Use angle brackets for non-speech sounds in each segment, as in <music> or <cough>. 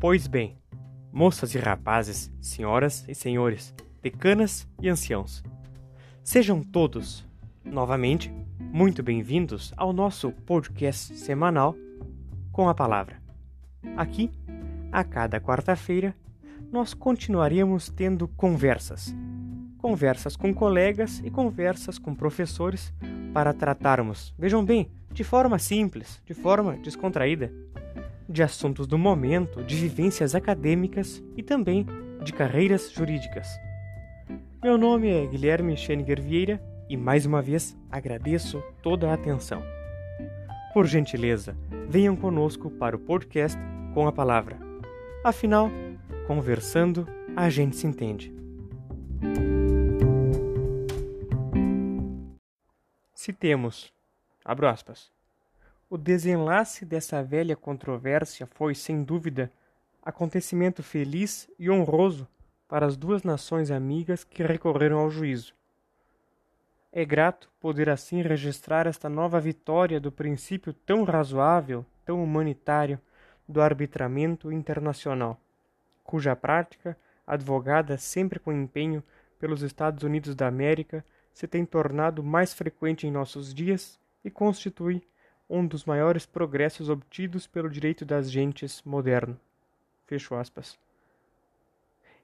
Pois bem, moças e rapazes, senhoras e senhores, decanas e anciãos, sejam todos, novamente, muito bem-vindos ao nosso podcast semanal com a palavra. Aqui, a cada quarta-feira, nós continuaremos tendo conversas. Conversas com colegas e conversas com professores para tratarmos, vejam bem, de forma simples, de forma descontraída, de assuntos do momento, de vivências acadêmicas e também de carreiras jurídicas. Meu nome é Guilherme Scheninger Vieira e mais uma vez agradeço toda a atenção. Por gentileza, venham conosco para o podcast com a palavra. Afinal, conversando, a gente se entende. Se temos, abro aspas, o desenlace dessa velha controvérsia foi, sem dúvida, acontecimento feliz e honroso para as duas nações amigas que recorreram ao juízo. É grato poder assim registrar esta nova vitória do princípio tão razoável, tão humanitário, do arbitramento internacional, cuja prática, advogada sempre com empenho pelos Estados Unidos da América, se tem tornado mais frequente em nossos dias e constitui um dos maiores progressos obtidos pelo direito das gentes moderno. Fecho aspas.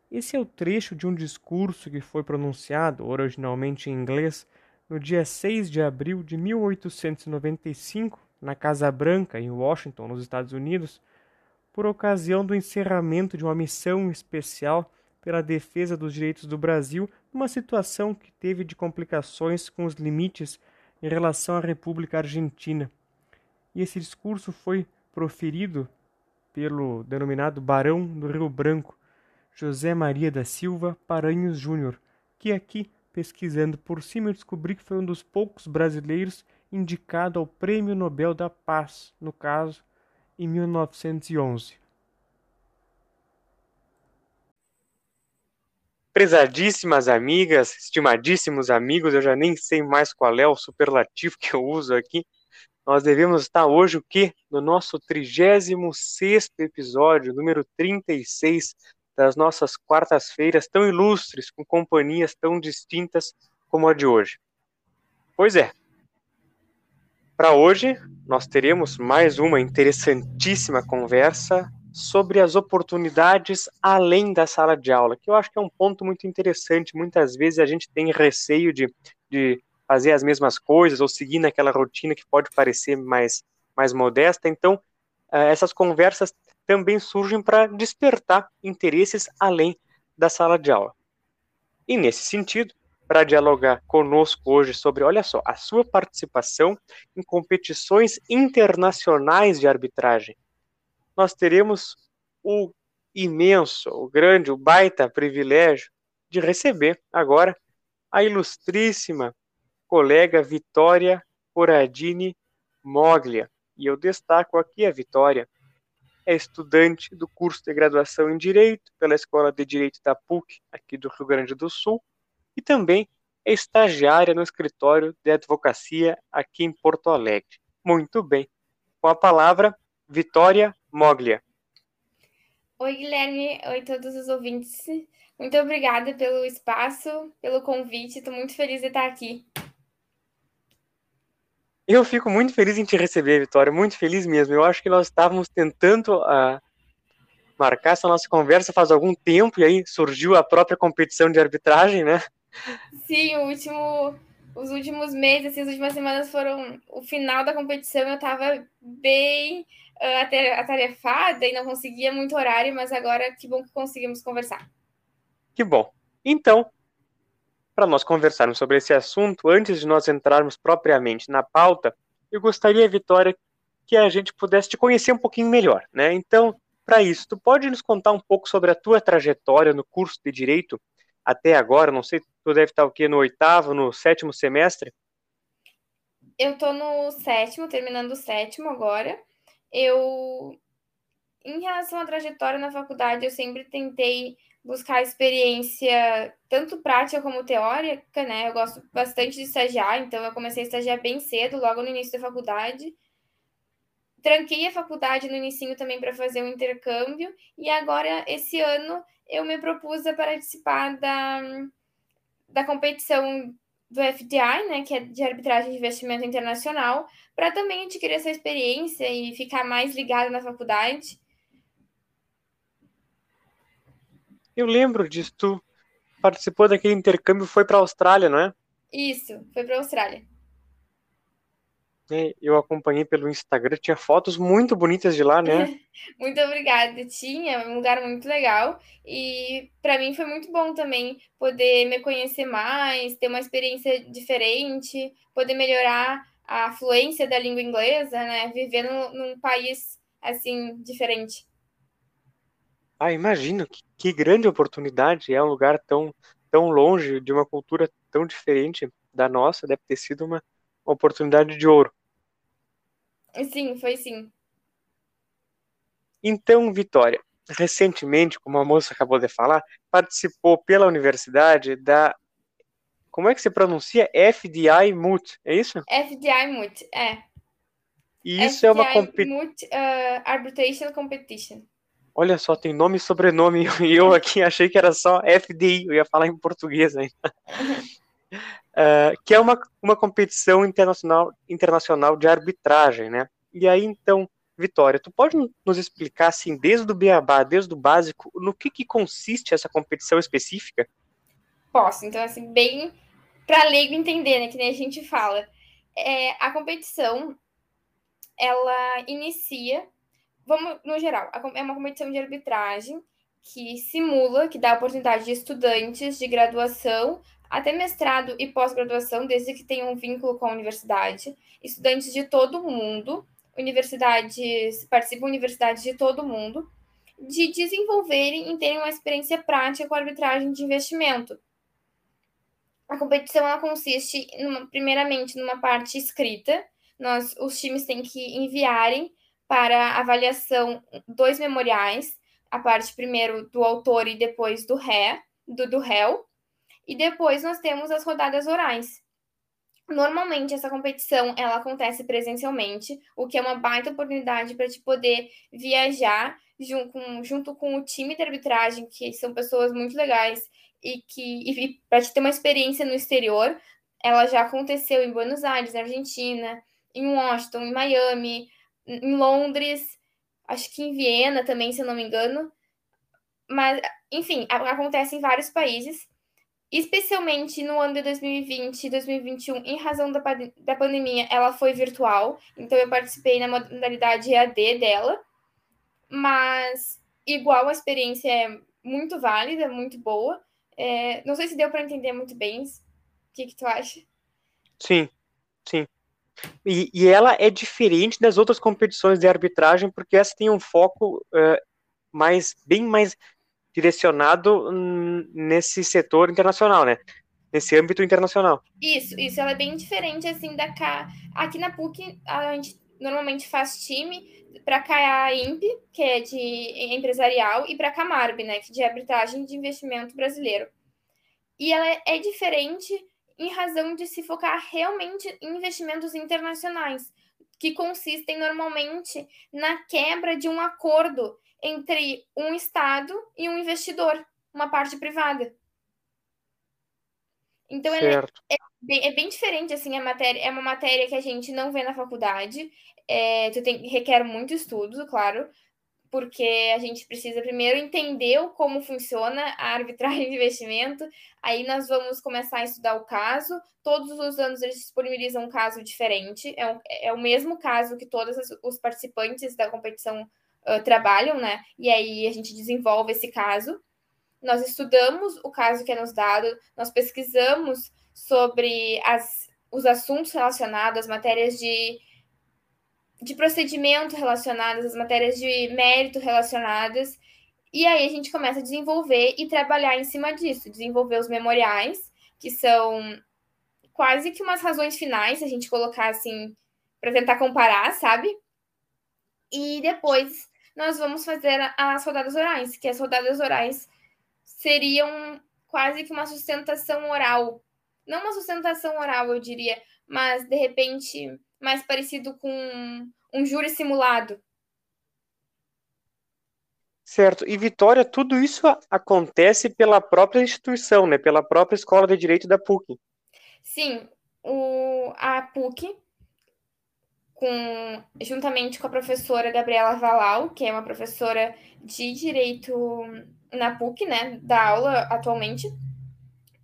Esse é o trecho de um discurso que foi pronunciado, originalmente em inglês, no dia 6 de abril de 1895, na Casa Branca, em Washington, nos Estados Unidos, por ocasião do encerramento de uma missão especial pela defesa dos direitos do Brasil, numa situação que teve de complicações com os limites em relação à República Argentina e esse discurso foi proferido pelo denominado Barão do Rio Branco, José Maria da Silva Paranhos Júnior, que aqui, pesquisando por cima, eu descobri que foi um dos poucos brasileiros indicado ao Prêmio Nobel da Paz, no caso, em 1911. Prezadíssimas amigas, estimadíssimos amigos, eu já nem sei mais qual é o superlativo que eu uso aqui, nós devemos estar hoje o quê? No nosso 36 episódio, número 36 das nossas quartas-feiras tão ilustres, com companhias tão distintas como a de hoje. Pois é. Para hoje, nós teremos mais uma interessantíssima conversa sobre as oportunidades além da sala de aula, que eu acho que é um ponto muito interessante. Muitas vezes a gente tem receio de, de fazer as mesmas coisas ou seguir naquela rotina que pode parecer mais, mais modesta. Então, eh, essas conversas também surgem para despertar interesses além da sala de aula. E nesse sentido, para dialogar conosco hoje sobre, olha só, a sua participação em competições internacionais de arbitragem, nós teremos o imenso, o grande, o baita privilégio de receber agora a ilustríssima colega Vitória Coradini Moglia. E eu destaco aqui a Vitória. É estudante do curso de graduação em Direito pela Escola de Direito da PUC, aqui do Rio Grande do Sul, e também é estagiária no escritório de advocacia aqui em Porto Alegre. Muito bem. Com a palavra, Vitória Moglia. Oi, Guilherme. Oi, todos os ouvintes. Muito obrigada pelo espaço, pelo convite. Estou muito feliz de estar aqui. Eu fico muito feliz em te receber, Vitória, muito feliz mesmo. Eu acho que nós estávamos tentando uh, marcar essa nossa conversa faz algum tempo e aí surgiu a própria competição de arbitragem, né? Sim, último, os últimos meses, assim, as últimas semanas foram o final da competição. Eu estava bem uh, atarefada e não conseguia muito horário, mas agora que bom que conseguimos conversar. Que bom. Então, para nós conversarmos sobre esse assunto, antes de nós entrarmos propriamente na pauta, eu gostaria, Vitória, que a gente pudesse te conhecer um pouquinho melhor, né? Então, para isso, tu pode nos contar um pouco sobre a tua trajetória no curso de Direito até agora? Não sei, tu deve estar o quê? No oitavo, no sétimo semestre? Eu estou no sétimo, terminando o sétimo agora. Eu, em relação à trajetória na faculdade, eu sempre tentei buscar experiência tanto prática como teórica, né? Eu gosto bastante de estagiar, então eu comecei a estagiar bem cedo, logo no início da faculdade. tranquei a faculdade no início também para fazer um intercâmbio e agora esse ano eu me propus a participar da, da competição do FDI, né, que é de arbitragem de investimento internacional, para também adquirir essa experiência e ficar mais ligada na faculdade. Eu lembro disso, tu participou daquele intercâmbio, foi para a Austrália, não é? Isso, foi para a Austrália. Eu acompanhei pelo Instagram, tinha fotos muito bonitas de lá, né? <laughs> muito obrigada, tinha, um lugar muito legal e para mim foi muito bom também poder me conhecer mais, ter uma experiência diferente, poder melhorar a fluência da língua inglesa, né? Viver num, num país assim diferente. Ah, imagino que, que grande oportunidade, é um lugar tão tão longe de uma cultura tão diferente da nossa, deve ter sido uma oportunidade de ouro. Sim, foi sim. Então, Vitória, recentemente, como a moça acabou de falar, participou pela universidade da. Como é que se pronuncia? FDI MUT, é isso? FDI MUT, é. E isso FDI é uma competição. MUT uh, Arbitration Competition. Olha só, tem nome e sobrenome, <laughs> e eu aqui achei que era só FDI, eu ia falar em português ainda. uh, <laughs> que é uma, uma competição internacional, internacional de arbitragem, né? E aí, então, Vitória, tu pode nos explicar, assim, desde o beabá, desde o básico, no que, que consiste essa competição específica? Posso, então, assim, bem para leigo entender, né, que nem a gente fala. É, a competição, ela inicia, vamos, no geral, é uma competição de arbitragem que simula, que dá oportunidade de estudantes de graduação até mestrado e pós-graduação, desde que tenham um vínculo com a universidade, estudantes de todo o mundo, universidades, participam universidades de todo o mundo, de desenvolverem e terem uma experiência prática com a arbitragem de investimento. A competição ela consiste, numa, primeiramente, numa parte escrita. Nós, os times têm que enviarem para avaliação dois memoriais, a parte primeiro do autor e depois do ré, do, do réu, e depois nós temos as rodadas orais. Normalmente essa competição ela acontece presencialmente, o que é uma baita oportunidade para te poder viajar junto com, junto com o time de arbitragem, que são pessoas muito legais e que para te ter uma experiência no exterior. Ela já aconteceu em Buenos Aires, na Argentina, em Washington, em Miami, em Londres, acho que em Viena também, se eu não me engano. Mas, enfim, acontece em vários países especialmente no ano de 2020 e 2021, em razão da, da pandemia, ela foi virtual, então eu participei na modalidade EAD dela, mas igual a experiência é muito válida, muito boa. É, não sei se deu para entender muito bem. O que, que tu acha? Sim, sim. E, e, ela é diferente das outras competições de arbitragem, porque essa tem um foco uh, mais, bem mais direcionado nesse setor internacional, né? Nesse âmbito internacional. Isso, isso ela é bem diferente assim da K. Aqui na PUC a gente normalmente faz time para a IMP, que é de empresarial, e para a Camarb, né, que é de arbitragem de investimento brasileiro. E ela é diferente em razão de se focar realmente em investimentos internacionais, que consistem normalmente na quebra de um acordo entre um Estado e um investidor, uma parte privada. Então é, é, bem, é, bem, diferente assim a matéria, é uma matéria que a gente não vê na faculdade. É, tu tem, requer muito estudo, claro, porque a gente precisa primeiro entender como funciona a arbitragem de investimento. Aí nós vamos começar a estudar o caso. Todos os anos eles disponibilizam um caso diferente. É, um, é o mesmo caso que todos os participantes da competição uh, trabalham, né? E aí a gente desenvolve esse caso. Nós estudamos o caso que é nos dado, nós pesquisamos sobre as, os assuntos relacionados, as matérias de, de procedimento relacionadas, as matérias de mérito relacionadas, e aí a gente começa a desenvolver e trabalhar em cima disso, desenvolver os memoriais, que são quase que umas razões finais, se a gente colocar assim, para tentar comparar, sabe? E depois nós vamos fazer as rodadas orais, que as rodadas orais seriam quase que uma sustentação oral. Não uma sustentação oral, eu diria, mas de repente mais parecido com um júri simulado. Certo. E Vitória, tudo isso acontece pela própria instituição, né? Pela própria Escola de Direito da PUC. Sim, o, a PUC, com, juntamente com a professora Gabriela Valau, que é uma professora de Direito na PUC, né? Da aula atualmente.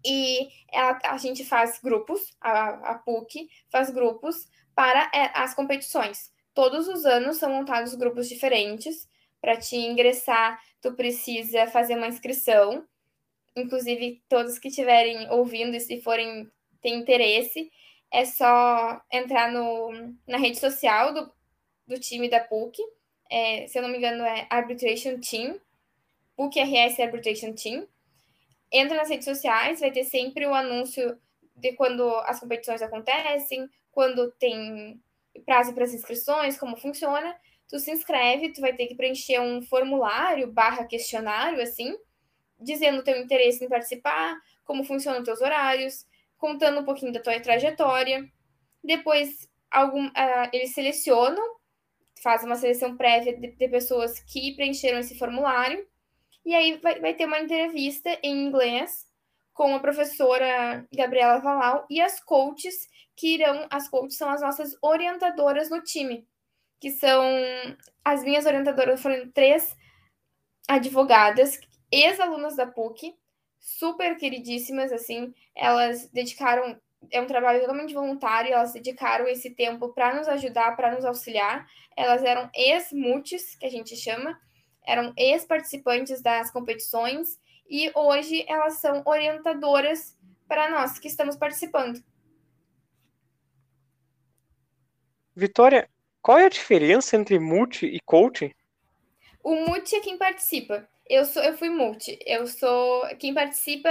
E ela, a gente faz grupos, a, a PUC faz grupos para é, as competições. Todos os anos são montados grupos diferentes para te ingressar, tu precisa fazer uma inscrição. Inclusive, todos que estiverem ouvindo e se forem ter interesse, é só entrar no, na rede social do, do time da PUC. É, se eu não me engano, é Arbitration Team. PUC RS Arbitration Team. Entra nas redes sociais, vai ter sempre o anúncio de quando as competições acontecem, quando tem prazo para as inscrições, como funciona tu se inscreve, tu vai ter que preencher um formulário barra questionário, assim, dizendo o teu interesse em participar, como funcionam os teus horários, contando um pouquinho da tua trajetória. Depois, algum, uh, eles selecionam, fazem uma seleção prévia de, de, pessoas que preencheram esse formulário, e aí vai, vai ter uma entrevista em inglês com a professora Gabriela Valau e as coaches que irão, as coaches são as nossas orientadoras no time que são as minhas orientadoras foram três advogadas, ex-alunas da PUC, super queridíssimas, assim, elas dedicaram, é um trabalho totalmente voluntário, elas dedicaram esse tempo para nos ajudar, para nos auxiliar. Elas eram ex-mutes, que a gente chama, eram ex-participantes das competições, e hoje elas são orientadoras para nós que estamos participando. Vitória, qual é a diferença entre multi e coaching? O multi é quem participa. Eu sou, eu fui multi. Eu sou quem participa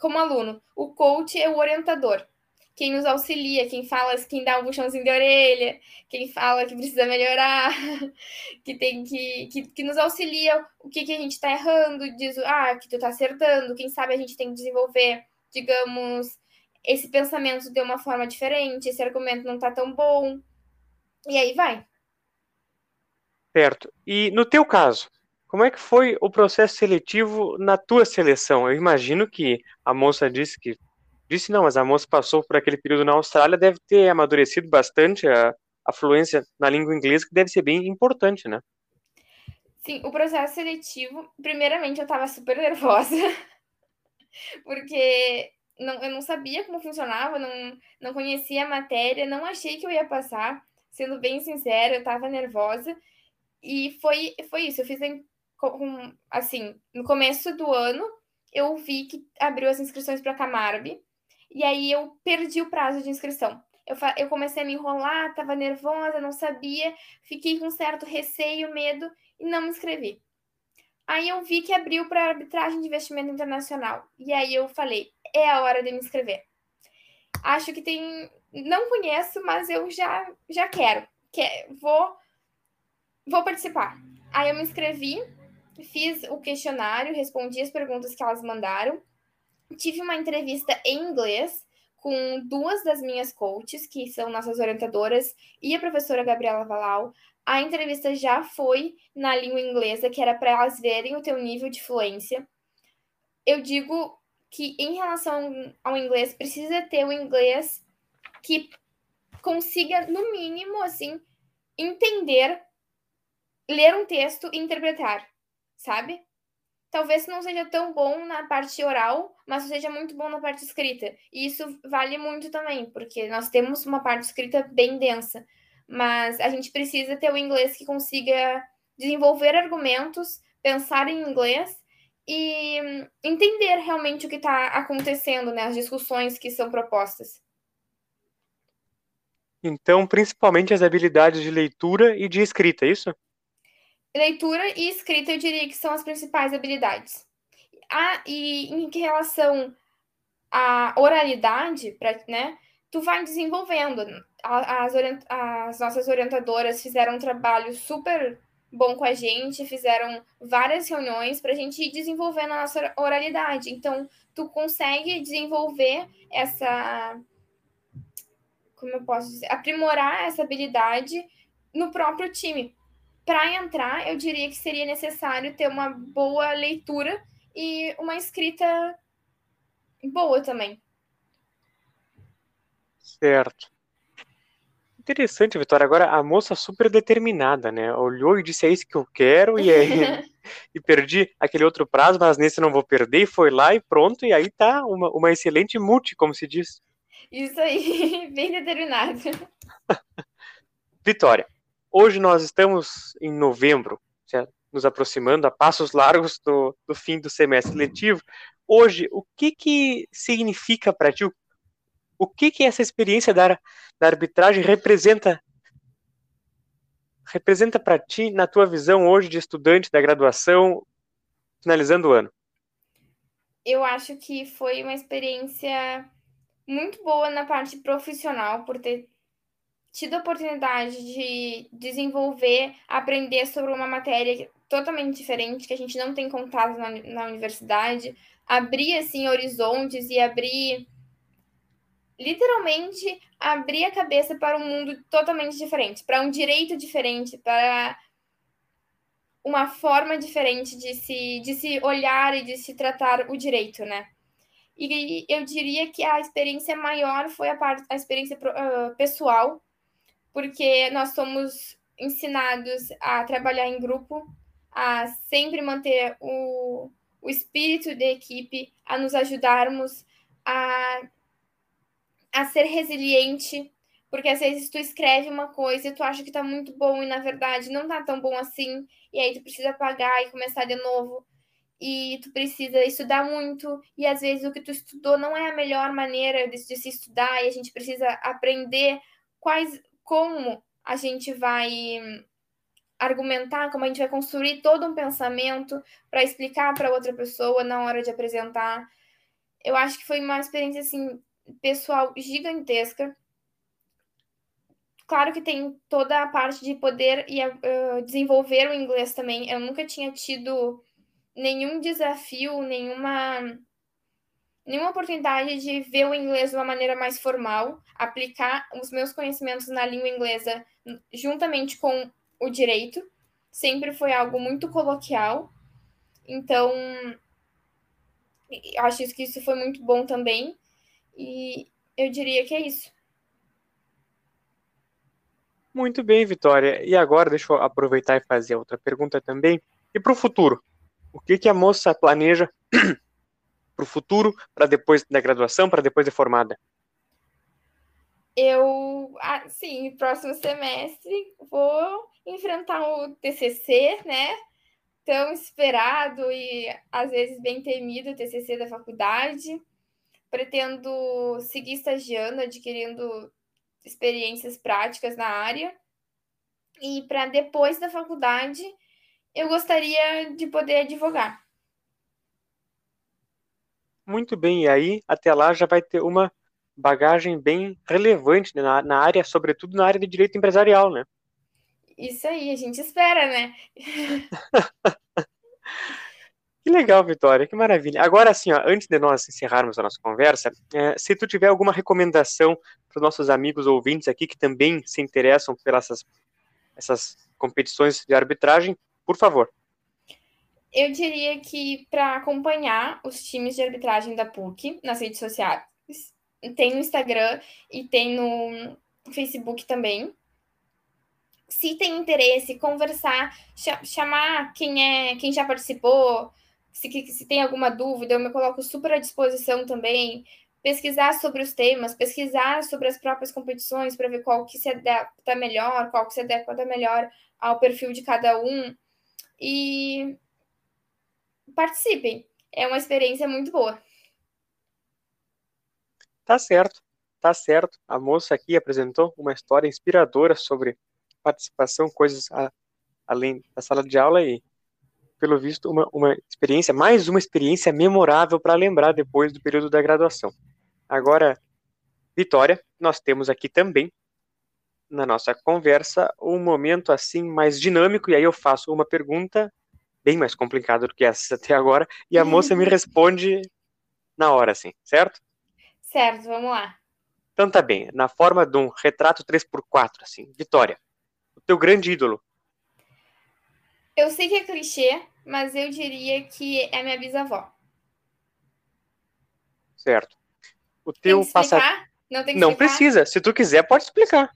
como aluno. O coach é o orientador. Quem nos auxilia, quem fala, quem dá um puxãozinho de orelha, quem fala que precisa melhorar, <laughs> que tem que, que, que nos auxilia o que, que a gente está errando, diz ah, que tu está acertando, quem sabe a gente tem que desenvolver, digamos, esse pensamento de uma forma diferente, esse argumento não está tão bom. E aí vai. Certo. E no teu caso, como é que foi o processo seletivo na tua seleção? Eu imagino que a moça disse que disse não, mas a moça passou por aquele período na Austrália, deve ter amadurecido bastante a, a fluência na língua inglesa, que deve ser bem importante, né? Sim, o processo seletivo, primeiramente eu estava super nervosa, <laughs> porque não, eu não sabia como funcionava, não, não conhecia a matéria, não achei que eu ia passar sendo bem sincera, eu tava nervosa. E foi, foi isso. Eu fiz assim, no começo do ano, eu vi que abriu as inscrições para a Camarbe. E aí eu perdi o prazo de inscrição. Eu, eu comecei a me enrolar, tava nervosa, não sabia, fiquei com certo receio, medo e não me inscrevi. Aí eu vi que abriu para arbitragem de investimento internacional. E aí eu falei, é a hora de me inscrever. Acho que tem não conheço, mas eu já, já quero. quer vou, vou participar. Aí eu me inscrevi, fiz o questionário, respondi as perguntas que elas mandaram. Tive uma entrevista em inglês com duas das minhas coaches, que são nossas orientadoras, e a professora Gabriela Valau. A entrevista já foi na língua inglesa, que era para elas verem o teu nível de fluência. Eu digo que em relação ao inglês, precisa ter o inglês que consiga, no mínimo, assim, entender, ler um texto e interpretar, sabe? Talvez não seja tão bom na parte oral, mas seja muito bom na parte escrita. E isso vale muito também, porque nós temos uma parte escrita bem densa, mas a gente precisa ter o inglês que consiga desenvolver argumentos, pensar em inglês e entender realmente o que está acontecendo, né? As discussões que são propostas. Então, principalmente as habilidades de leitura e de escrita, é isso? Leitura e escrita, eu diria que são as principais habilidades. Ah, e em relação à oralidade, pra, né, tu vai desenvolvendo. As, as nossas orientadoras fizeram um trabalho super bom com a gente, fizeram várias reuniões para a gente ir desenvolvendo a nossa oralidade. Então, tu consegue desenvolver essa como eu posso dizer, aprimorar essa habilidade no próprio time. Para entrar, eu diria que seria necessário ter uma boa leitura e uma escrita boa também. Certo. Interessante, Vitória. Agora, a moça super determinada, né? Olhou e disse: É isso que eu quero, e, aí, <laughs> e perdi aquele outro prazo, mas nesse não vou perder, e foi lá e pronto, e aí tá uma, uma excelente multi, como se diz. Isso aí, <laughs> bem determinado. Vitória, hoje nós estamos em novembro, certo? nos aproximando a passos largos do, do fim do semestre letivo. Hoje, o que, que significa para ti, o que que essa experiência da, da arbitragem representa representa para ti na tua visão hoje de estudante da graduação finalizando o ano? Eu acho que foi uma experiência muito boa na parte profissional por ter tido a oportunidade de desenvolver, aprender sobre uma matéria totalmente diferente que a gente não tem contato na, na universidade, abrir assim horizontes e abrir literalmente abrir a cabeça para um mundo totalmente diferente, para um direito diferente, para uma forma diferente de se, de se olhar e de se tratar o direito, né? E eu diria que a experiência maior foi a, parte, a experiência uh, pessoal, porque nós somos ensinados a trabalhar em grupo, a sempre manter o, o espírito de equipe, a nos ajudarmos, a a ser resiliente, porque às vezes tu escreve uma coisa e tu acha que tá muito bom e na verdade não tá tão bom assim, e aí tu precisa apagar e começar de novo. E tu precisa estudar muito, e às vezes o que tu estudou não é a melhor maneira de, de se estudar, e a gente precisa aprender quais como a gente vai argumentar, como a gente vai construir todo um pensamento para explicar para outra pessoa na hora de apresentar. Eu acho que foi uma experiência assim pessoal gigantesca. Claro que tem toda a parte de poder e uh, desenvolver o inglês também. Eu nunca tinha tido nenhum desafio, nenhuma nenhuma oportunidade de ver o inglês de uma maneira mais formal, aplicar os meus conhecimentos na língua inglesa juntamente com o direito. Sempre foi algo muito coloquial. Então, acho que isso foi muito bom também. E eu diria que é isso. Muito bem, Vitória. E agora deixa eu aproveitar e fazer outra pergunta também. E para o futuro? O que, que a moça planeja para o futuro, para depois da graduação, para depois de formada? Eu, sim, próximo semestre vou enfrentar o TCC, né? Tão esperado e às vezes bem temido TCC da faculdade pretendo seguir estagiando, adquirindo experiências práticas na área. E para depois da faculdade, eu gostaria de poder advogar. Muito bem, e aí até lá já vai ter uma bagagem bem relevante né, na, na área, sobretudo na área de direito empresarial, né? Isso aí, a gente espera, né? <laughs> Que legal, Vitória, que maravilha. Agora, assim, ó, antes de nós encerrarmos a nossa conversa, é, se tu tiver alguma recomendação para os nossos amigos ouvintes aqui que também se interessam pelas essas, essas competições de arbitragem, por favor. Eu diria que para acompanhar os times de arbitragem da PUC nas redes sociais, tem no Instagram e tem no Facebook também. Se tem interesse, conversar, chamar quem é, quem já participou, se, se tem alguma dúvida, eu me coloco super à disposição também. Pesquisar sobre os temas, pesquisar sobre as próprias competições para ver qual que se adapta melhor, qual que se adequa melhor ao perfil de cada um. E participem. É uma experiência muito boa. Tá certo, tá certo. A moça aqui apresentou uma história inspiradora sobre participação, coisas a, além da sala de aula e pelo visto, uma, uma experiência, mais uma experiência memorável para lembrar depois do período da graduação. Agora, Vitória, nós temos aqui também, na nossa conversa, um momento assim mais dinâmico, e aí eu faço uma pergunta bem mais complicada do que essa até agora, e a moça me responde na hora, assim, certo? Certo, vamos lá. Então tá bem, na forma de um retrato 3x4, assim, Vitória, o teu grande ídolo. Eu sei que é clichê, mas eu diria que é minha bisavó. Certo. O teu explicar? Não tem que Não explicar? precisa. Se tu quiser, pode explicar.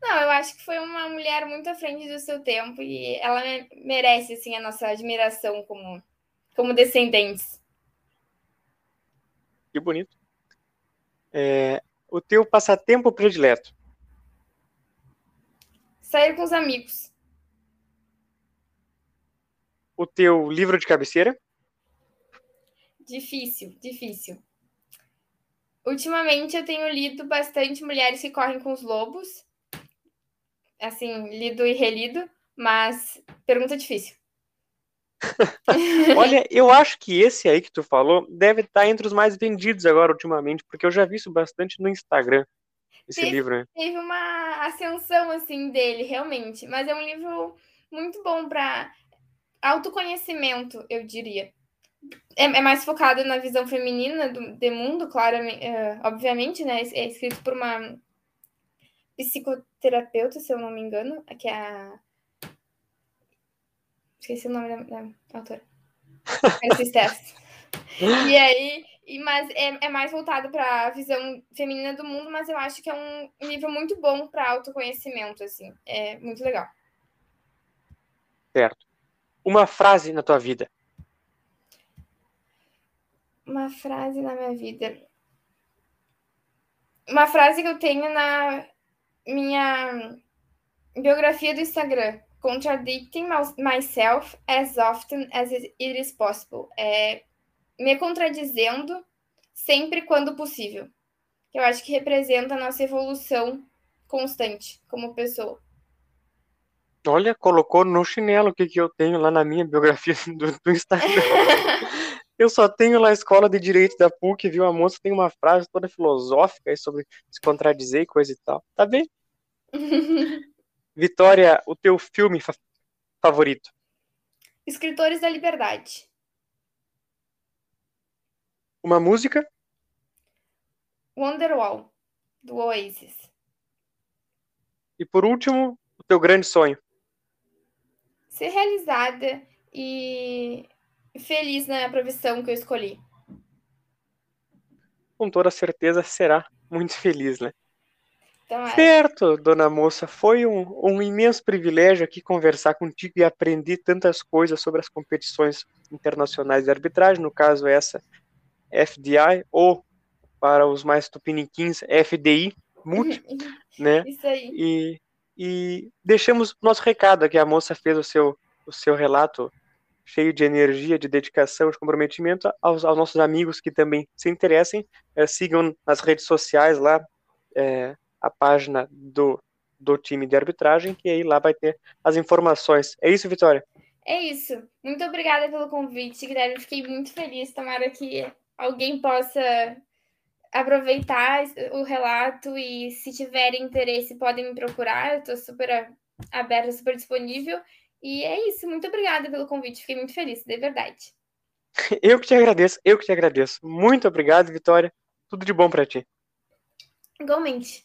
Não, eu acho que foi uma mulher muito à frente do seu tempo e ela me- merece assim a nossa admiração como como descendentes. Que bonito. É, o teu passatempo predileto. Sair com os amigos. O teu livro de cabeceira. Difícil, difícil. Ultimamente eu tenho lido bastante Mulheres que Correm com os Lobos. Assim, lido e relido, mas pergunta difícil. <laughs> Olha, eu acho que esse aí que tu falou deve estar entre os mais vendidos agora ultimamente, porque eu já vi isso bastante no Instagram, esse Teve- livro, né? Teve uma ascensão assim dele, realmente, mas é um livro muito bom para autoconhecimento, eu diria. É, é mais focado na visão feminina do, de mundo, claramente, é, obviamente, né? É escrito por uma psicoterapeuta, se eu não me engano, que é a. Esqueci o nome da, da autora. <laughs> E aí, e, mas é, é mais voltado para a visão feminina do mundo, mas eu acho que é um livro muito bom para autoconhecimento, assim. É muito legal. Certo. Uma frase na tua vida. Uma frase na minha vida. Uma frase que eu tenho na minha biografia do Instagram. Contradicting myself as often as it is possible. É me contradizendo sempre quando possível. Eu acho que representa a nossa evolução constante como pessoa. Olha, colocou no chinelo o que, que eu tenho lá na minha biografia <laughs> do, do Instagram. <laughs> Eu só tenho lá a escola de direito da PUC, viu? A moça tem uma frase toda filosófica aí sobre se contradizer e coisa e tal. Tá bem? <laughs> Vitória, o teu filme fa favorito? Escritores da Liberdade. Uma música? Wonderwall, do Oasis. E por último, o teu grande sonho? Ser realizada e feliz na profissão que eu escolhi. Com toda certeza será muito <laughs> feliz, né? Então, é. Certo, dona moça, foi um, um, imenso privilégio aqui conversar contigo e aprender tantas coisas sobre as competições internacionais de arbitragem, no caso essa FDI, ou para os mais tupiniquins, FDI, MUT, <laughs> né? Isso aí. E, e deixamos nosso recado aqui, a moça fez o seu, o seu relato cheio de energia, de dedicação, de comprometimento aos, aos nossos amigos que também se interessem, é, sigam nas redes sociais lá, é, a página do, do time de arbitragem, que aí lá vai ter as informações. É isso, Vitória? É isso. Muito obrigada pelo convite, Guilherme. Fiquei muito feliz. Tomara que alguém possa aproveitar o relato e, se tiverem interesse, podem me procurar. Eu estou super aberta, super disponível. E é isso. Muito obrigada pelo convite. Fiquei muito feliz, de verdade. <laughs> Eu que te agradeço. Eu que te agradeço. Muito obrigado, Vitória. Tudo de bom para ti. Igualmente.